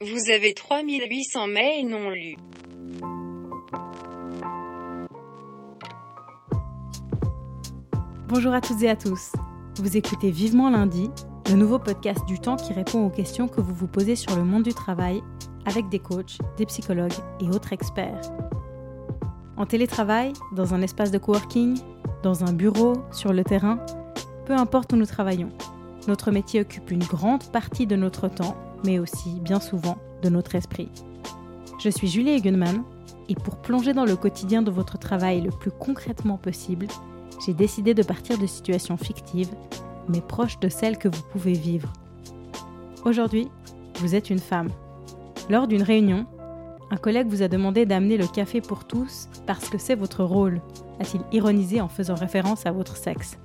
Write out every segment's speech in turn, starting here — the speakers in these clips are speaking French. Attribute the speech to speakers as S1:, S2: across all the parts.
S1: Vous avez 3800 mails non lus.
S2: Bonjour à toutes et à tous. Vous écoutez Vivement lundi, le nouveau podcast du temps qui répond aux questions que vous vous posez sur le monde du travail avec des coachs, des psychologues et autres experts. En télétravail, dans un espace de coworking, dans un bureau, sur le terrain, peu importe où nous travaillons, notre métier occupe une grande partie de notre temps mais aussi, bien souvent, de notre esprit. Je suis Julie Egenman, et pour plonger dans le quotidien de votre travail le plus concrètement possible, j'ai décidé de partir de situations fictives, mais proches de celles que vous pouvez vivre. Aujourd'hui, vous êtes une femme. Lors d'une réunion, un collègue vous a demandé d'amener le café pour tous parce que c'est votre rôle, a-t-il ironisé en faisant référence à votre sexe.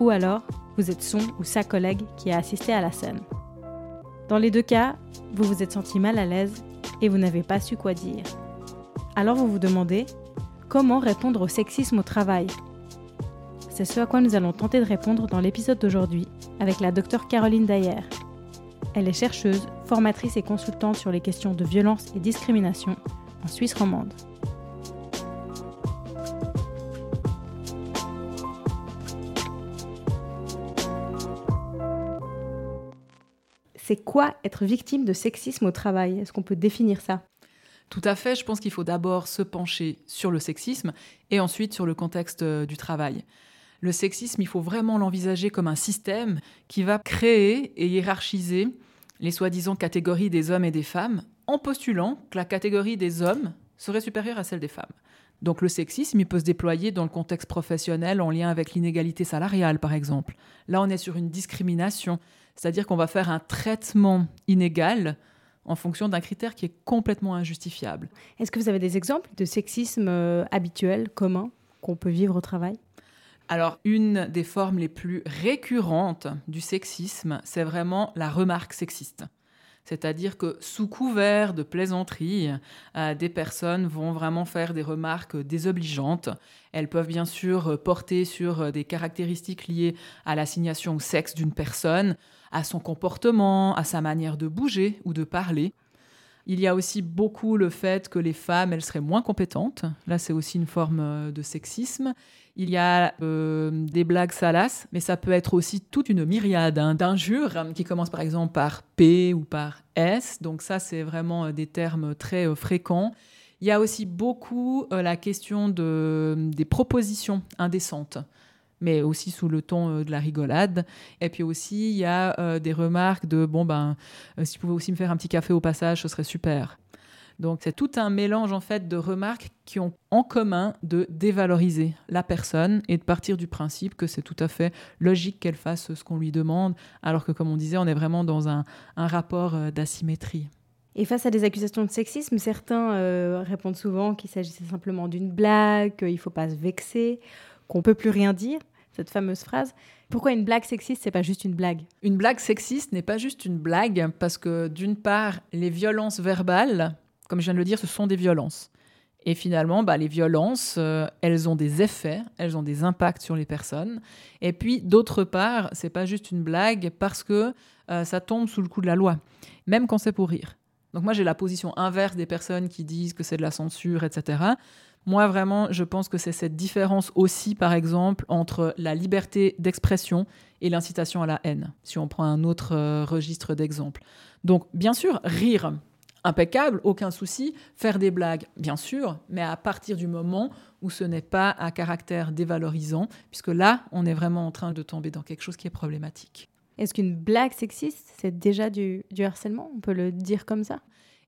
S2: Ou alors, vous êtes son ou sa collègue qui a assisté à la scène. Dans les deux cas, vous vous êtes senti mal à l'aise et vous n'avez pas su quoi dire. Alors vous vous demandez comment répondre au sexisme au travail? C'est ce à quoi nous allons tenter de répondre dans l'épisode d'aujourd'hui avec la docteure Caroline Dayer. Elle est chercheuse, formatrice et consultante sur les questions de violence et discrimination en Suisse romande. C'est quoi être victime de sexisme au travail? Est-ce qu'on peut définir ça?
S3: Tout à fait, je pense qu'il faut d'abord se pencher sur le sexisme et ensuite sur le contexte euh, du travail. Le sexisme, il faut vraiment l'envisager comme un système qui va créer et hiérarchiser les soi-disant catégories des hommes et des femmes en postulant que la catégorie des hommes serait supérieure à celle des femmes. Donc le sexisme, il peut se déployer dans le contexte professionnel en lien avec l'inégalité salariale, par exemple. Là, on est sur une discrimination. C'est-à-dire qu'on va faire un traitement inégal en fonction d'un critère qui est complètement injustifiable.
S2: Est-ce que vous avez des exemples de sexisme euh, habituel, commun, qu'on peut vivre au travail?
S3: Alors, une des formes les plus récurrentes du sexisme, c'est vraiment la remarque sexiste. C'est-à-dire que sous couvert de plaisanterie, euh, des personnes vont vraiment faire des remarques désobligeantes. Elles peuvent bien sûr porter sur des caractéristiques liées à l'assignation au sexe d'une personne, à son comportement, à sa manière de bouger ou de parler. Il y a aussi beaucoup le fait que les femmes, elles seraient moins compétentes. Là, c'est aussi une forme euh, de sexisme. Il y a euh, des blagues salaces, mais ça peut être aussi toute une myriade hein, d'injures hein, qui commencent par exemple par P ou par S. Donc ça, c'est vraiment euh, des termes très fréquents. Il y a aussi beaucoup la question de, des propositions indécentes mais aussi sous le ton euh, de la rigolade. Et puis aussi, il y a euh, des remarques de bon, ben, euh, si tu pouvais aussi me faire un petit café au passage, ce serait super. Donc c'est tout un mélange en fait de remarques qui ont en commun de dévaloriser la personne et de partir du principe que c'est tout à fait logique qu'elle fasse ce qu'on lui demande, alors que comme on disait, on est vraiment dans un, un rapport d'asymétrie.
S2: Et face à des accusations de sexisme, certains répondent souvent qu'il s'agissait simplement d'une blague, qu'il ne faut pas se vexer, qu'on ne peut plus rien dire cette fameuse phrase. Pourquoi une blague sexiste, c'est pas juste une blague?
S3: Une blague sexiste n'est pas juste une blague parce que d'une part, les violences verbales, comme je viens de le dire, ce sont des violences. Et finalement, bah, les violences, euh, elles ont des effets, elles ont des impacts sur les personnes. Et puis, d'autre part, c'est pas juste une blague parce que euh, ça tombe sous le coup de la loi, même quand c'est pour rire. Donc moi, j'ai la position inverse des personnes qui disent que c'est de la censure, etc. Moi, vraiment, je pense que c'est cette différence aussi, par exemple, entre la liberté d'expression et l'incitation à la haine, si on prend un autre euh, registre d'exemple. Donc, bien sûr, rire, impeccable, aucun souci. Faire des blagues, bien sûr, mais à partir du moment où ce n'est pas à caractère dévalorisant, puisque là, on est vraiment en train de tomber dans quelque chose qui est problématique.
S2: Est-ce qu'une blague sexiste, c'est déjà du harcèlement? On peut le dire comme ça?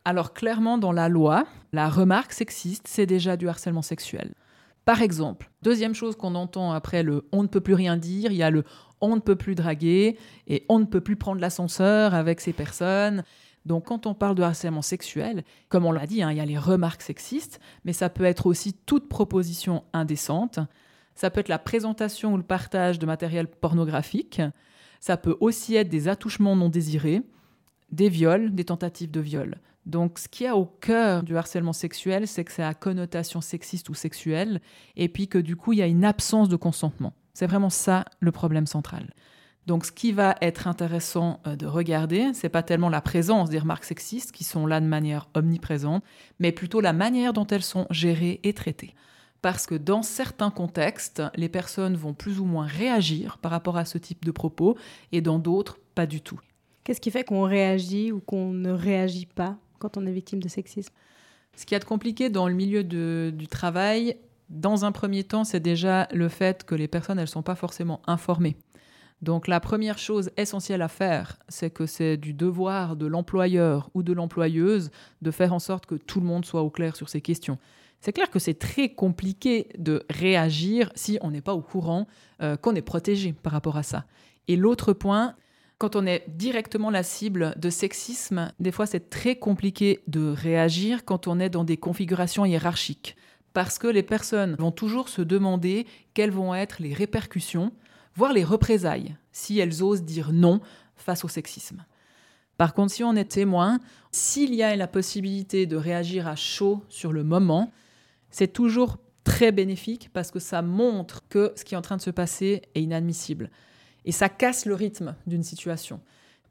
S3: Alors clairement, dans la loi, la remarque sexiste, c'est déjà du harcèlement sexuel. Par exemple, deuxième chose qu'on entend après le on ne peut plus rien dire, il y a le on ne peut plus draguer et on ne peut plus prendre l'ascenseur avec ces personnes. Donc quand on parle de harcèlement sexuel, comme on l'a dit, hein, il y a les remarques sexistes, mais ça peut être aussi toute proposition indécente. Ça peut être la présentation ou le partage de matériel pornographique. Ça peut aussi être des attouchements non désirés, des viols, des tentatives de viol. Donc, ce qui y a au cœur du harcèlement sexuel, c'est que c'est à connotation sexiste ou sexuelle, et puis que du coup, il y a une absence de consentement. C'est vraiment ça le problème central. Donc, ce qui va être intéressant euh, de regarder, c'est pas tellement la présence des remarques sexistes qui sont là de manière omniprésente, mais plutôt la manière dont elles sont gérées et traitées. Parce que dans certains contextes, les personnes vont plus ou moins réagir par rapport à ce type de propos, et dans d'autres, pas du tout.
S2: Qu'est-ce qui fait qu'on réagit ou qu'on ne réagit pas quand on est victime de sexisme?
S3: Ce qui est compliqué dans le milieu du travail, dans un premier temps, c'est déjà le fait que les personnes, elles ne sont pas forcément informées. Donc la première chose essentielle à faire, c'est que c'est du devoir de l'employeur ou de l'employeuse de faire en sorte que tout le monde soit au clair sur ces questions. C'est clair que c'est très compliqué de réagir si on n'est pas au courant euh, qu'on est protégé par rapport à ça. Et l'autre point, quand on est directement la cible de sexisme, des fois c'est très compliqué de réagir quand on est dans des configurations hiérarchiques. Parce que les personnes vont toujours se demander quelles vont être les répercussions voire les représailles, si elles osent dire non face au sexisme. Par contre, si on est témoin, s'il y a la possibilité de réagir à chaud sur le moment, c'est toujours très bénéfique parce que ça montre que ce qui est en train de se passer est inadmissible. Et ça casse le rythme d'une situation.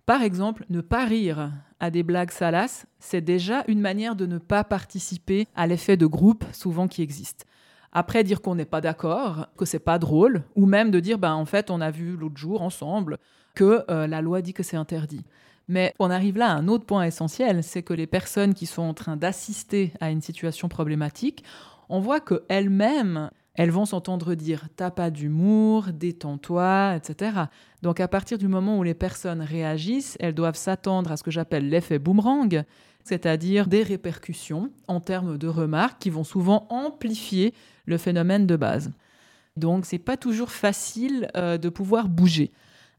S3: Par exemple, ne pas rire à des blagues salaces, c'est déjà une manière de ne pas participer à l'effet de groupe souvent qui existe. Après, dire qu'on n'est pas d'accord, que c'est pas drôle, ou même de dire, ben, en fait, on a vu l'autre jour ensemble que euh, la loi dit que c'est interdit. Mais on arrive là à un autre point essentiel, c'est que les personnes qui sont en train d'assister à une situation problématique, on voit qu'elles-mêmes, elles vont s'entendre dire t'as pas d'humour, détends-toi, etc. Donc à partir du moment où les personnes réagissent, elles doivent s'attendre à ce que j'appelle l'effet boomerang, c'est-à-dire des répercussions en termes de remarques qui vont souvent amplifier le phénomène de base. Donc c'est pas toujours facile euh, de pouvoir bouger.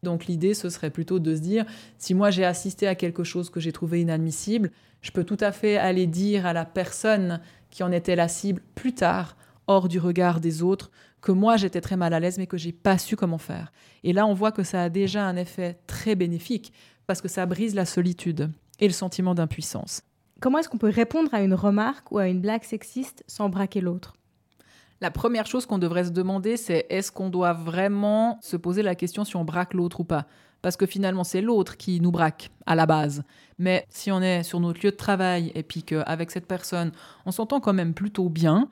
S3: Donc l'idée ce serait plutôt de se dire si moi j'ai assisté à quelque chose que j'ai trouvé inadmissible, je peux tout à fait aller dire à la personne qui en était la cible plus tard hors du regard des autres que moi j'étais très mal à l'aise mais que j'ai pas su comment faire. Et là on voit que ça a déjà un effet très bénéfique parce que ça brise la solitude et le sentiment d'impuissance.
S2: Comment est-ce qu'on peut répondre à une remarque ou à une blague sexiste sans braquer l'autre?
S3: La première chose qu'on devrait se demander, c'est est-ce qu'on doit vraiment se poser la question si on braque l'autre ou pas? Parce que finalement, c'est l'autre qui nous braque à la base. Mais si on est sur notre lieu de travail et puis qu'avec cette personne, on s'entend quand même plutôt bien,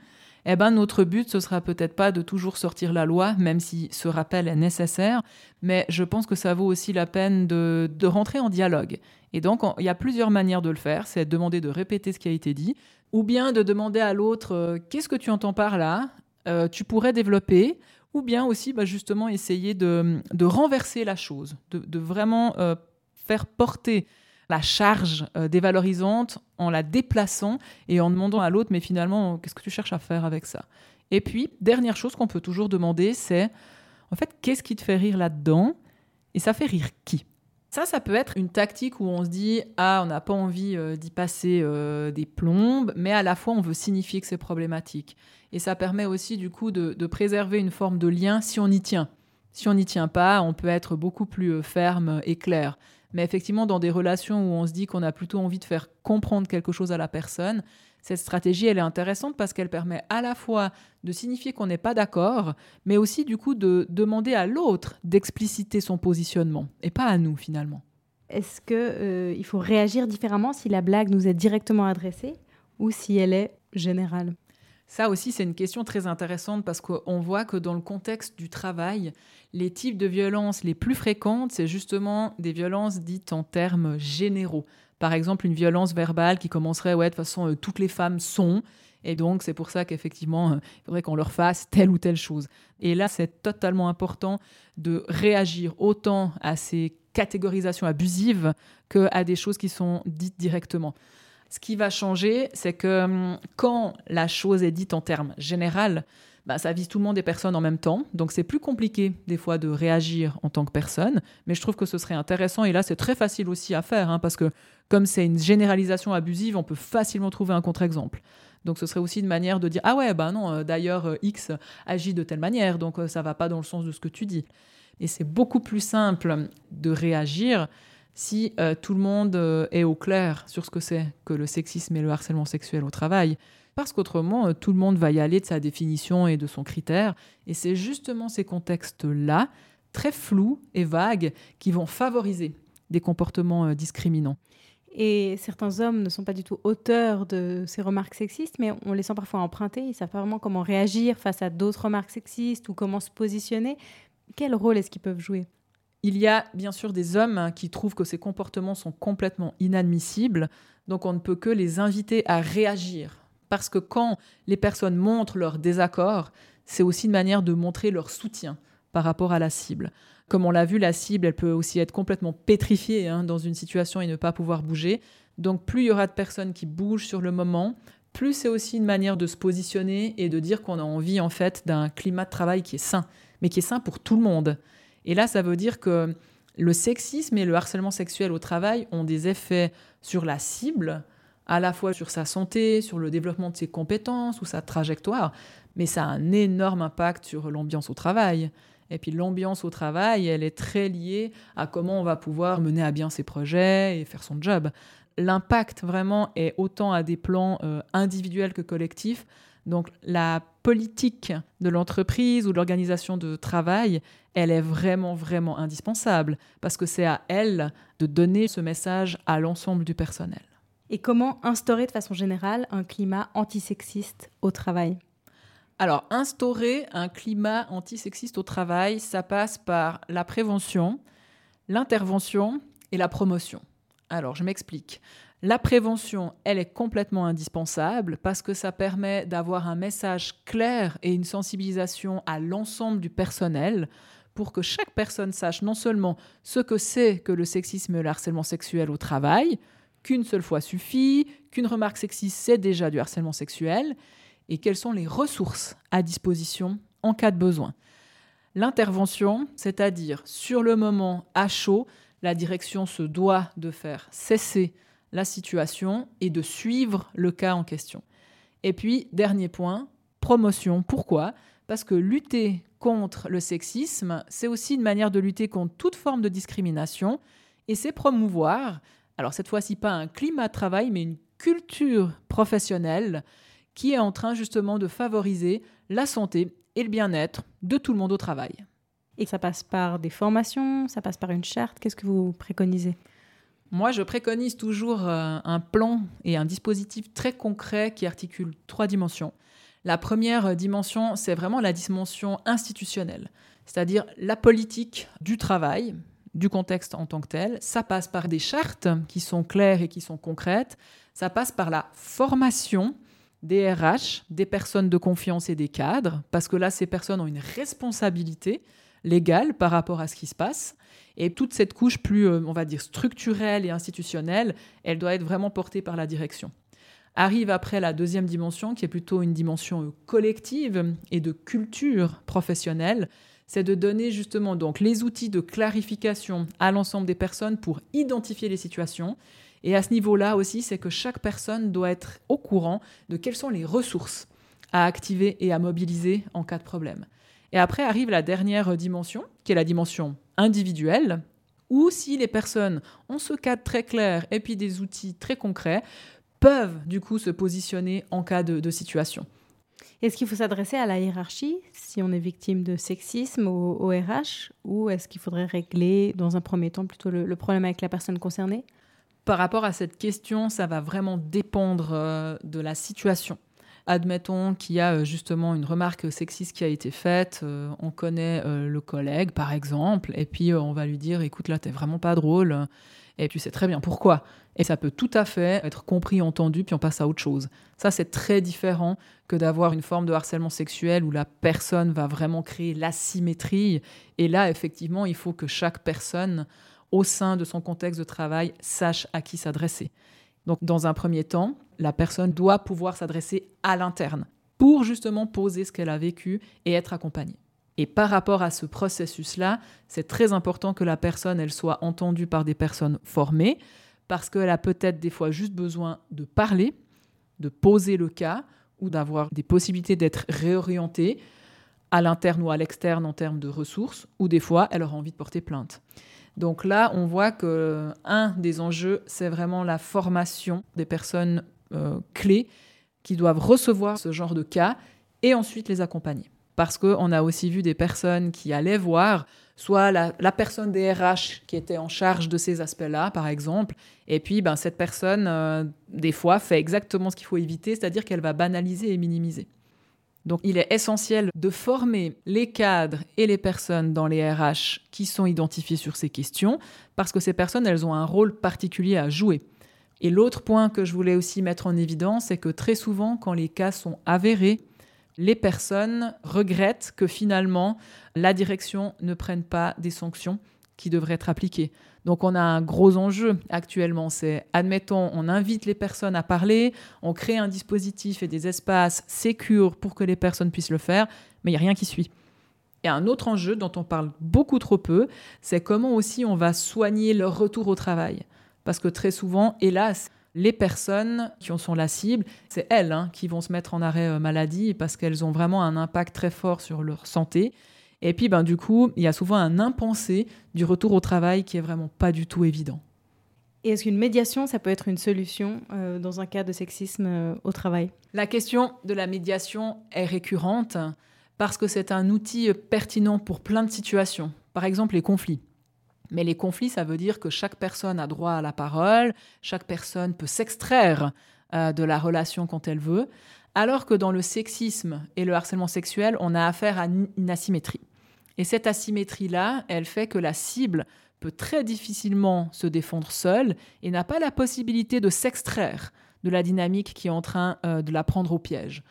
S3: eh ben notre but ce sera peut-être pas de toujours sortir la loi, même si ce rappel est nécessaire, mais je pense que ça vaut aussi la peine de, rentrer en dialogue. Et donc il y a plusieurs manières de le faire, c'est demander de répéter ce qui a été dit, ou bien de demander à l'autre euh, qu'est-ce que tu entends par là, euh, tu pourrais développer, ou bien aussi bah, justement essayer de, renverser la chose, de, vraiment euh, faire porter la charge euh, dévalorisante en la déplaçant et en demandant à l'autre, mais finalement, qu'est-ce que tu cherches à faire avec ça? Et puis, dernière chose qu'on peut toujours demander, c'est, en fait, qu'est-ce qui te fait rire là-dedans? Et ça fait rire qui? Ça, ça peut être une tactique où on se dit ah, on n'a pas envie euh, d'y passer euh, des plombes, mais à la fois on veut signifier que c'est problématique. Et ça permet aussi du coup de, de, préserver une forme de lien si on y tient. Si on n'y tient pas, on peut être beaucoup plus ferme et clair. Mais effectivement, dans des relations où on se dit qu'on a plutôt envie de faire comprendre quelque chose à la personne, cette stratégie, elle est intéressante parce qu'elle permet à la fois de signifier qu'on n'est pas d'accord, mais aussi du coup de demander à l'autre d'expliciter son positionnement, et pas à nous finalement.
S2: Est-ce qu'il euh, faut réagir différemment si la blague nous est directement adressée ou si elle est générale?
S3: Ça aussi, c'est une question très intéressante parce qu'on voit que dans le contexte du travail, les types de violences les plus fréquentes, c'est justement des violences dites en termes généraux. Par exemple, une violence verbale qui commencerait, ouais, de toute façon, euh, toutes les femmes sont. Et donc, c'est pour ça qu'effectivement, euh, il faudrait qu'on leur fasse telle ou telle chose. Et là, c'est totalement important de réagir autant à ces catégorisations abusives qu'à des choses qui sont dites directement. Ce qui va changer, c'est que hum, quand la chose est dite en termes général, bah, ça vise tout le monde et personne en même temps. Donc c'est plus compliqué des fois de réagir en tant que personne. Mais je trouve que ce serait intéressant. Et là, c'est très facile aussi à faire, hein, parce que comme c'est une généralisation abusive, on peut facilement trouver un contre-exemple. Donc ce serait aussi une manière de dire ah ouais bah non euh, d'ailleurs euh, X agit de telle manière donc euh, ça va pas dans le sens de ce que tu dis. Et c'est beaucoup plus simple de réagir si tout le monde est au clair sur ce que c'est que le sexisme et le harcèlement sexuel au travail. Parce qu'autrement, tout le monde va y aller de sa définition et de son critère. Et c'est justement ces contextes-là, très floues et vagues qui vont favoriser des comportements discriminants.
S2: Et certains hommes ne sont pas du tout auteurs de ces remarques sexistes, mais on les sent parfois emprunter. Ils ne savent pas vraiment comment réagir face à d'autres remarques sexistes ou comment se positionner. Quel rôle est-ce qu'ils peuvent jouer?
S3: Il y a bien sûr des hommes qui trouvent que ces comportements sont complètement inadmissibles, donc on ne peut que les inviter à réagir. Parce que quand les personnes montrent leur désaccord, c'est aussi une manière de montrer leur soutien par rapport à la cible. Comme on l'a vu, la cible, elle peut aussi être complètement pétrifiée hein, dans une situation et ne pas pouvoir bouger. Donc plus il y aura de personnes qui bougent sur le moment, plus c'est aussi une manière de se positionner et de dire qu'on a envie en fait d'un climat de travail qui est sain, mais qui est sain pour tout le monde. Et là, ça veut dire que le sexisme et le harcèlement sexuel au travail ont des effets sur la cible, à la fois sur sa santé, sur le développement de ses compétences ou sa trajectoire, mais ça a un énorme impact sur l'ambiance au travail. Et puis l'ambiance au travail, elle est très liée à comment on va pouvoir mener à bien ses projets et faire son job. L'impact vraiment est autant à des plans euh, individuels que collectifs. Donc la politique de l'entreprise ou de l'organisation de travail, elle est vraiment, vraiment indispensable parce que c'est à elle de donner ce message à l'ensemble du personnel.
S2: Et comment instaurer de façon générale un climat antisexiste au travail?
S3: Alors, instaurer un climat antisexiste au travail, ça passe par la prévention, l'intervention et la promotion. Alors, je m'explique. La prévention, elle est complètement indispensable parce que ça permet d'avoir un message clair et une sensibilisation à l'ensemble du personnel pour que chaque personne sache non seulement ce que c'est que le sexisme et le harcèlement sexuel au travail, qu'une seule fois suffit, qu'une remarque sexiste c'est déjà du harcèlement sexuel, et quelles sont les ressources à disposition en cas de besoin. L'intervention, c'est-à-dire sur le moment à chaud, la direction se doit de faire cesser la situation et de suivre le cas en question. Et puis, dernier point, promotion. Pourquoi? Parce que lutter contre le sexisme, c'est aussi une manière de lutter contre toute forme de discrimination et c'est promouvoir, alors cette fois-ci pas un climat de travail, mais une culture professionnelle qui est en train justement de favoriser la santé et le bien-être de tout le monde au travail.
S2: Et ça passe par des formations, ça passe par une charte. Qu'est-ce que vous préconisez?
S3: Moi, je préconise toujours euh, un plan et un dispositif très concret qui articule trois dimensions. La première dimension, c'est vraiment la dimension institutionnelle, c'est-à-dire la politique du travail, du contexte en tant que tel. Ça passe par des chartes qui sont claires et qui sont concrètes. Ça passe par la formation des RH, des personnes de confiance et des cadres, parce que là, ces personnes ont une responsabilité légale par rapport à ce qui se passe. Et toute cette couche plus, euh, on va dire, structurelle et institutionnelle, elle doit être vraiment portée par la direction. Arrive après la deuxième dimension, qui est plutôt une dimension euh, collective et de culture professionnelle, c'est de donner justement donc les outils de clarification à l'ensemble des personnes pour identifier les situations et à ce niveau-là aussi, c'est que chaque personne doit être au courant de quelles sont les ressources à activer et à mobiliser en cas de problème. Et après arrive la dernière dimension, qui est la dimension individuelle, où si les personnes ont ce cadre très clair et puis des outils très concrets, peuvent du coup se positionner en cas de, situation.
S2: Est-ce qu'il faut s'adresser à la hiérarchie si on est victime de sexisme au, RH ou est-ce qu'il faudrait régler dans un premier temps plutôt le problème avec la personne concernée?
S3: Par rapport à cette question, ça va vraiment dépendre euh, de la situation. Admettons qu'il y a euh, justement une remarque sexiste qui a été faite, euh, on connaît le collègue par exemple, et puis on va lui dire écoute là t'es vraiment pas drôle, et tu sais très bien pourquoi. Et ça peut tout à fait être compris, entendu, puis on passe à autre chose. Ça c'est très différent que d'avoir une forme de harcèlement sexuel où la personne va vraiment créer l'asymétrie, et là effectivement il faut que chaque personne au sein de son contexte de travail, sache à qui s'adresser. Donc, dans un premier temps, la personne doit pouvoir s'adresser à l'interne pour justement poser ce qu'elle a vécu et être accompagnée. Et par rapport à ce processus-là, c'est très important que la personne, elle soit entendue par des personnes formées, parce qu'elle a peut-être des fois juste besoin de parler, de poser le cas, ou d'avoir des possibilités d'être réorientée à l'interne ou à l'externe en termes de ressources, ou des fois, elle aura envie de porter plainte. Donc là, on voit que un des enjeux, c'est vraiment la formation des personnes euh, clés qui doivent recevoir ce genre de cas et ensuite les accompagner. parce qu'on a aussi vu des personnes qui allaient voir soit la, personne des RH qui était en charge de ces aspects-là, par exemple, et puis ben, cette personne, euh, des fois, fait exactement ce qu'il faut éviter, c'est-à-dire qu'elle va banaliser et minimiser. Donc il est essentiel de former les cadres et les personnes dans les RH qui sont identifiés sur ces questions, parce que ces personnes, elles ont un rôle particulier à jouer. Et l'autre point que je voulais aussi mettre en évidence, c'est que très souvent, quand les cas sont avérés, les personnes regrettent que finalement la direction ne prenne pas des sanctions qui devraient être appliquées. Donc on a un gros enjeu actuellement, c'est admettons, on invite les personnes à parler, on crée un dispositif et des espaces sécures pour que les personnes puissent le faire, mais il n'y a rien qui suit. Et un autre enjeu dont on parle beaucoup trop peu, c'est comment aussi on va soigner leur retour au travail. Parce que très souvent, hélas, les personnes qui en sont la cible, c'est elles hein, qui vont se mettre en arrêt euh, maladie parce qu'elles ont vraiment un impact très fort sur leur santé. Et puis, ben, du coup, il y a souvent un impensé du retour au travail qui est vraiment pas du tout évident.
S2: Et est-ce qu'une médiation, ça peut être une solution euh, dans un cas de sexisme euh, au travail?
S3: La question de la médiation est récurrente parce que c'est un outil pertinent pour plein de situations. Par exemple, les conflits. Mais les conflits, ça veut dire que chaque personne a droit à la parole, chaque personne peut s'extraire euh, de la relation quand elle veut, alors que dans le sexisme et le harcèlement sexuel, on a affaire à une asymétrie. Et cette asymétrie-là, elle fait que la cible peut très difficilement se défendre seule et n'a pas la possibilité de s'extraire de la dynamique qui est en train euh, de la prendre au piège.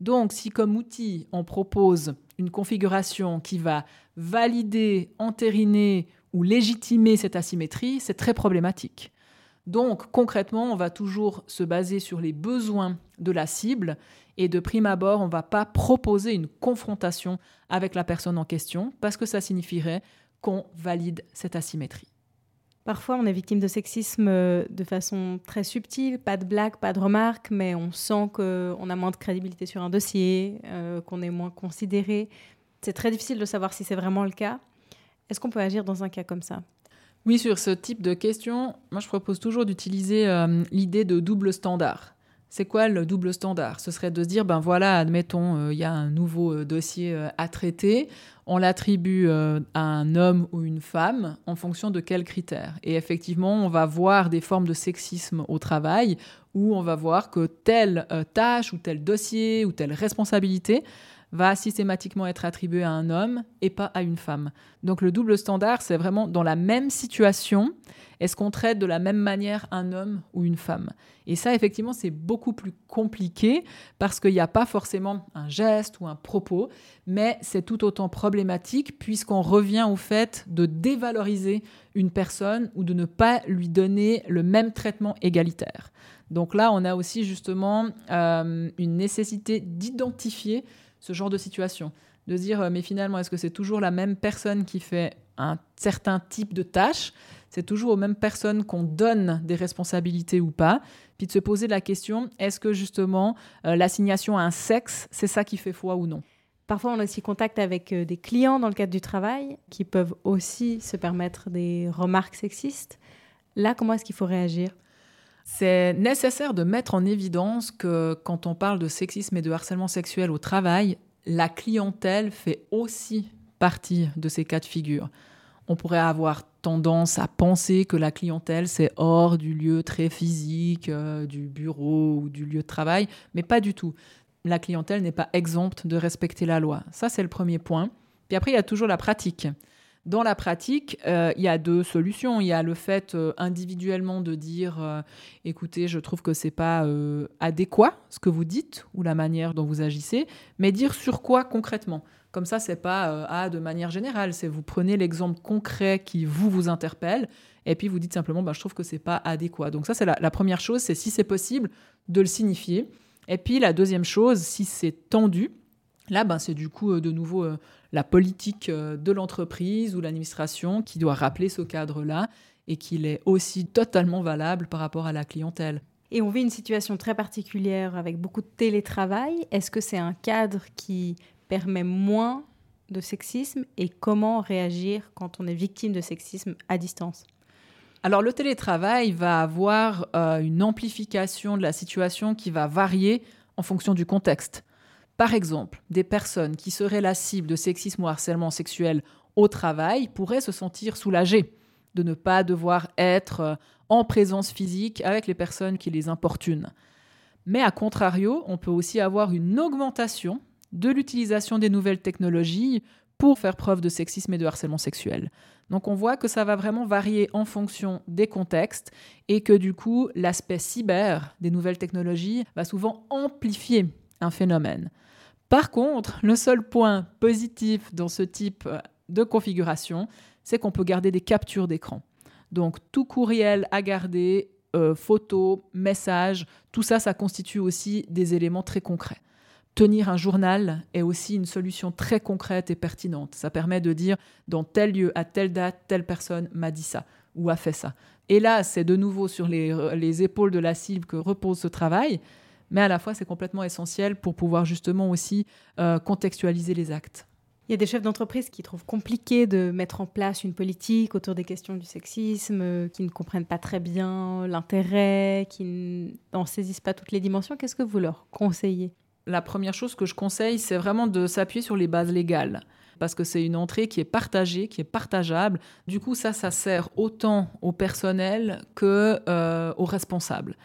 S3: Donc, si comme outil, on propose une configuration qui va valider, entériner ou légitimer cette asymétrie, c'est très problématique. Donc concrètement, on va toujours se baser sur les besoins de la cible et de prime abord, on ne va pas proposer une confrontation avec la personne en question parce que ça signifierait qu'on valide cette asymétrie.
S2: Parfois, on est victime de sexisme euh, de façon très subtile, pas de blague, pas de remarque, mais on sent qu'on a moins de crédibilité sur un dossier, euh, qu'on est moins considéré. C'est très difficile de savoir si c'est vraiment le cas. Est-ce qu'on peut agir dans un cas comme ça?
S3: Oui, sur ce type de question, moi je propose toujours d'utiliser euh, l'idée de double standard. C'est quoi le double standard? Ce serait de se dire, ben voilà, admettons, euh, il y a un nouveau euh, dossier à traiter, on l'attribue à un homme ou une femme en fonction de quels critères. Et effectivement, on va voir des formes de sexisme au travail où on va voir que telle tâche ou tel dossier ou telle responsabilité va systématiquement être attribué à un homme et pas à une femme. Donc le double standard, c'est vraiment dans la même situation, est-ce qu'on traite de la même manière un homme ou une femme? Et ça, effectivement, c'est beaucoup plus compliqué parce qu'il n'y a pas forcément un geste ou un propos, mais c'est tout autant problématique puisqu'on revient au fait de dévaloriser une personne ou de ne pas lui donner le même traitement égalitaire. Donc là, on a aussi justement euh, une nécessité d'identifier ce genre de situation. De dire, euh, mais finalement, est-ce que c'est toujours la même personne qui fait un certain type de tâche? C'est toujours aux mêmes personnes qu'on donne des responsabilités ou pas? Puis de se poser la question, est-ce que justement euh, l'assignation à un sexe, c'est ça qui fait foi ou non?
S2: Parfois, on a aussi contact avec des clients dans le cadre du travail qui peuvent aussi se permettre des remarques sexistes. Là, comment est-ce qu'il faut réagir?
S3: C'est nécessaire de mettre en évidence que quand on parle de sexisme et de harcèlement sexuel au travail, la clientèle fait aussi partie de ces cas de figure. On pourrait avoir tendance à penser que la clientèle, c'est hors du lieu très physique, euh, du bureau ou du lieu de travail, mais pas du tout. La clientèle n'est pas exempte de respecter la loi. Ça, c'est le premier point. Puis après, il y a toujours la pratique. Dans la pratique, euh, il y a deux solutions. Il y a le fait euh, individuellement de dire euh, écoutez, je trouve que c'est pas adéquat ce que vous dites ou la manière dont vous agissez, mais dire sur quoi concrètement. Comme ça, c'est pas ah, de manière générale, c'est vous prenez l'exemple concret qui vous vous interpelle et puis vous dites simplement bah, je trouve que c'est pas adéquat. Donc ça, c'est la, la première chose, c'est si c'est possible de le signifier. Et puis la deuxième chose, si c'est tendu, Là, ben, c'est du coup de nouveau la politique euh, de l'entreprise ou l'administration qui doit rappeler ce cadre-là et qu'il est aussi totalement valable par rapport à la clientèle.
S2: Et on vit une situation très particulière avec beaucoup de télétravail. Est-ce que c'est un cadre qui permet moins de sexisme et comment réagir quand on est victime de sexisme à distance?
S3: Alors le télétravail va avoir euh, une amplification de la situation qui va varier en fonction du contexte Par exemple, des personnes qui seraient la cible de sexisme ou harcèlement sexuel au travail pourraient se sentir soulagées de ne pas devoir être euh, en présence physique avec les personnes qui les importunent. Mais à contrario, on peut aussi avoir une augmentation de l'utilisation des nouvelles technologies pour faire preuve de sexisme et de harcèlement sexuel. Donc on voit que ça va vraiment varier en fonction des contextes et que du coup l'aspect cyber des nouvelles technologies va souvent amplifier un phénomène. Par contre, le seul point positif dans ce type de configuration, c'est qu'on peut garder des captures d'écran. Donc tout courriel à garder, euh, photos, messages, tout ça, ça constitue aussi des éléments très concrets. Tenir un journal est aussi une solution très concrète et pertinente. Ça permet de dire dans tel lieu, à telle date, telle personne m'a dit ça ou a fait ça. Et là, c'est de nouveau sur les, épaules de la cible que repose ce travail, mais à la fois, c'est complètement essentiel pour pouvoir justement aussi euh, contextualiser les actes.
S2: Il y a des chefs d'entreprise qui trouvent compliqué de mettre en place une politique autour des questions du sexisme, euh, qui ne comprennent pas très bien l'intérêt, qui n'en saisissent pas toutes les dimensions. Qu'est-ce que vous leur conseillez?
S3: La première chose que je conseille, c'est vraiment de s'appuyer sur les bases légales. Parce que c'est une entrée qui est partagée, qui est partageable. Du coup, ça, ça sert autant au personnel que euh, aux responsables.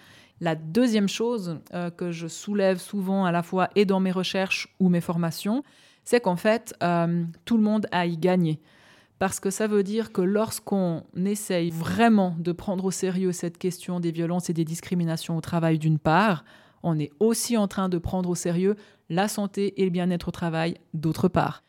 S3: La deuxième chose euh, que je soulève souvent à la fois et dans mes recherches ou mes formations, c'est qu'en fait, euh, tout le monde a y gagné. Parce que ça veut dire que lorsqu'on essaye vraiment de prendre au sérieux cette question des violences et des discriminations au travail d'une part, on est aussi en train de prendre au sérieux la santé et le bien-être au travail d'autre part.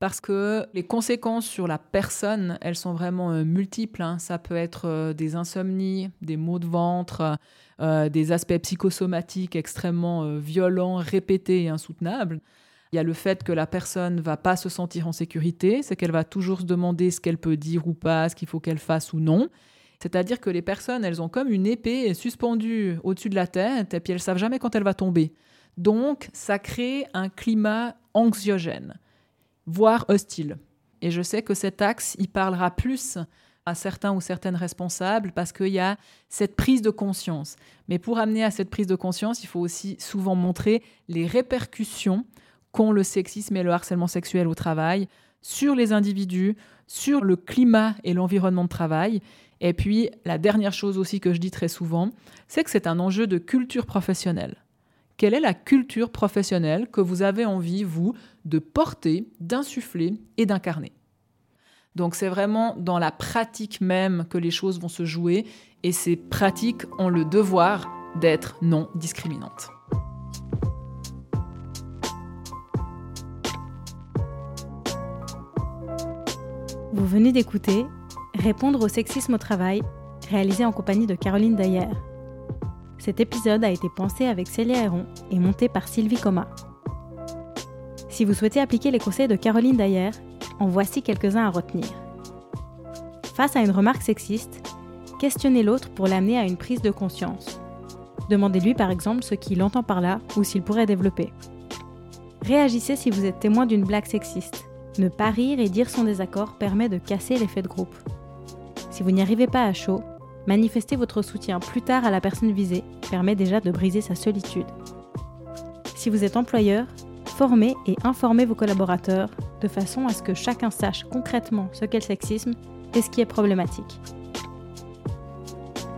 S3: Parce que les conséquences sur la personne, elles sont vraiment euh, multiples. Hein. Ça peut être des insomnies, des maux de ventre, des aspects psychosomatiques extrêmement violents, répétés et insoutenables. Il y a le fait que la personne va pas se sentir en sécurité, c'est qu'elle va toujours se demander ce qu'elle peut dire ou pas, ce qu'il faut qu'elle fasse ou non. C'est-à-dire que les personnes, elles ont comme une épée suspendue au-dessus de la tête et puis elles savent jamais quand elle va tomber. Donc, ça crée un climat anxiogène, voire hostile. Et je sais que cet axe, il parlera plus à certains ou certaines responsables parce qu'il y a cette prise de conscience. Mais pour amener à cette prise de conscience, il faut aussi souvent montrer les répercussions qu'ont le sexisme et le harcèlement sexuel au travail sur les individus, sur le climat et l'environnement de travail. Et puis, la dernière chose aussi que je dis très souvent, c'est que c'est un enjeu de culture professionnelle. Quelle est la culture professionnelle que vous avez envie, vous, de porter, d'insuffler et d'incarner? Donc c'est vraiment dans la pratique même que les choses vont se jouer et ces pratiques ont le devoir d'être non discriminantes.
S2: Vous venez d'écouter Répondre au sexisme au travail, réalisé en compagnie de Caroline Dayer. Cet épisode a été pensé avec Célia Héron et monté par Sylvie Coma. Si vous souhaitez appliquer les conseils de Caroline Dayer, en voici quelques-uns à retenir. Face à une remarque sexiste, questionnez l'autre pour l'amener à une prise de conscience. Demandez-lui par exemple ce qu'il entend par là ou s'il pourrait développer. Réagissez si vous êtes témoin d'une blague sexiste. Ne pas rire et dire son désaccord permet de casser l'effet de groupe. Si vous n'y arrivez pas à chaud, manifester votre soutien plus tard à la personne visée permet déjà de briser sa solitude. Si vous êtes employeur, formez et informez vos collaborateurs de façon à ce que chacun sache concrètement ce qu'est le sexisme et ce qui est problématique.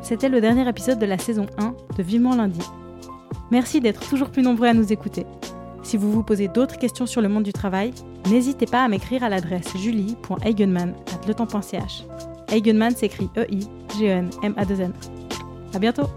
S2: C'était le dernier épisode de la saison 1 de Vivement lundi. Merci d'être toujours plus nombreux à nous écouter. Si vous vous posez d'autres questions sur le monde du travail, n'hésitez pas à m'écrire à l'adresse julie.eigenman.letemps.ch. Eigenman s'écrit E-I-G-E-N-M-A-2-N. À bientôt!